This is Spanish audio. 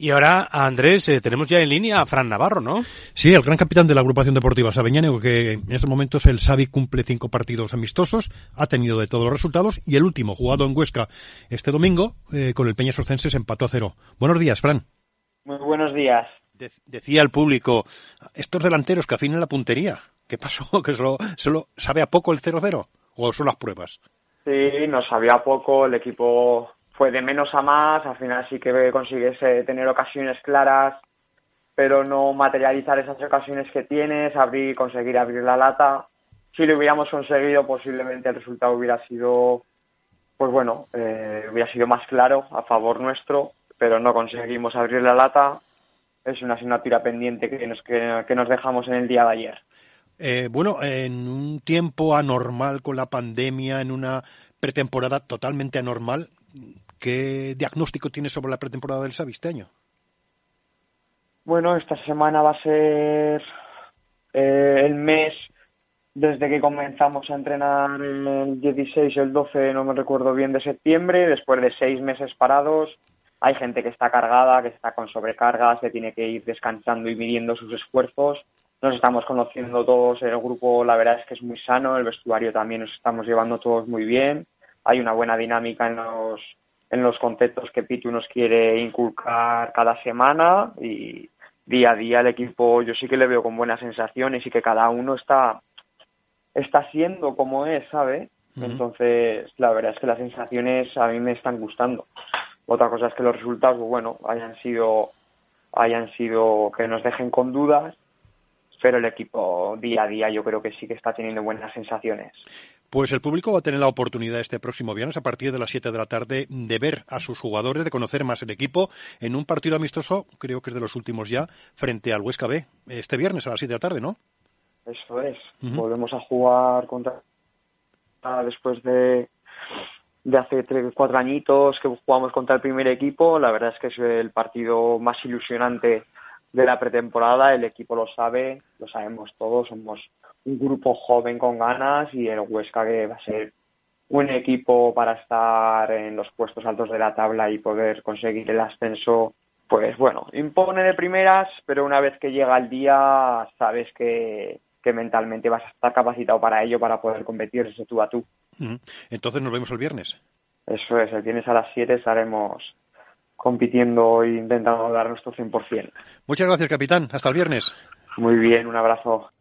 Y ahora, Andrés, eh, tenemos ya en línea a Fran Navarro, ¿no? Sí, el gran capitán de la agrupación deportiva Sabeñánigo, que en estos momentos el Sabi cumple cinco partidos amistosos, ha tenido de todos los resultados y el último, jugado en Huesca este domingo, eh, con el Peña Sorcense, se empató a cero. Buenos días, Fran. Muy buenos días. decía el público, estos delanteros que afinan la puntería, ¿qué pasó? ¿Que solo, solo sabe a poco el 0-0? ¿O son las pruebas? Sí, nos sabía poco, el equipo fue de menos a más, al final sí que consigues tener ocasiones claras, pero no materializar esas ocasiones que tienes, abrir, conseguir abrir la lata. Si lo hubiéramos conseguido, posiblemente el resultado hubiera sido, pues bueno, eh, hubiera sido más claro a favor nuestro, pero no conseguimos abrir la lata. Es una asignatura pendiente que nos, que, nos dejamos en el día de ayer. Eh, bueno, en un tiempo anormal con la pandemia, en una pretemporada totalmente anormal, ¿Qué diagnóstico tiene sobre la pretemporada del Xavi este año? Bueno, esta semana va a ser eh, el mes desde que comenzamos a entrenar el 16 o el 12, no me recuerdo bien, de septiembre, después de seis meses parados. Hay gente que está cargada, que está con sobrecargas, que tiene que ir descansando y midiendo sus esfuerzos. Nos estamos conociendo todos, el grupo la verdad es que es muy sano, el vestuario también nos estamos llevando todos muy bien. Hay una buena dinámica en los, en los conceptos que Pitu nos quiere inculcar cada semana y día a día el equipo yo sí que le veo con buenas sensaciones y que cada uno está está siendo como es, ¿sabe? Entonces, la verdad es que las sensaciones a mí me están gustando. Otra cosa es que los resultados, pues bueno, hayan sido hayan sido que nos dejen con dudas, pero el equipo día a día yo creo que sí que está teniendo buenas sensaciones. Pues el público va a tener la oportunidad este próximo viernes a partir de las 7 de la tarde de ver a sus jugadores, de conocer más el equipo en un partido amistoso, creo que es de los últimos ya, frente al Huesca B, este viernes a las 7 de la tarde, ¿no? Eso es. Volvemos a jugar contra después de de hace tres, cuatro añitos que jugamos contra el primer equipo. La verdad es que es el partido más ilusionante de la pretemporada. El equipo lo sabe, lo sabemos todos. Somos un grupo joven con ganas y el Huesca que va a ser un equipo para estar en los puestos altos de la tabla y poder conseguir el ascenso, pues bueno, impone de primeras, pero una vez que llega el día sabes que, que mentalmente vas a estar capacitado para ello, para poder competir tú a tú. Entonces nos vemos el viernes. Eso es, el viernes a las 7 estaremos compitiendo e intentando dar nuestro 100%. Muchas gracias, capitán. Hasta el viernes. Muy bien, un abrazo.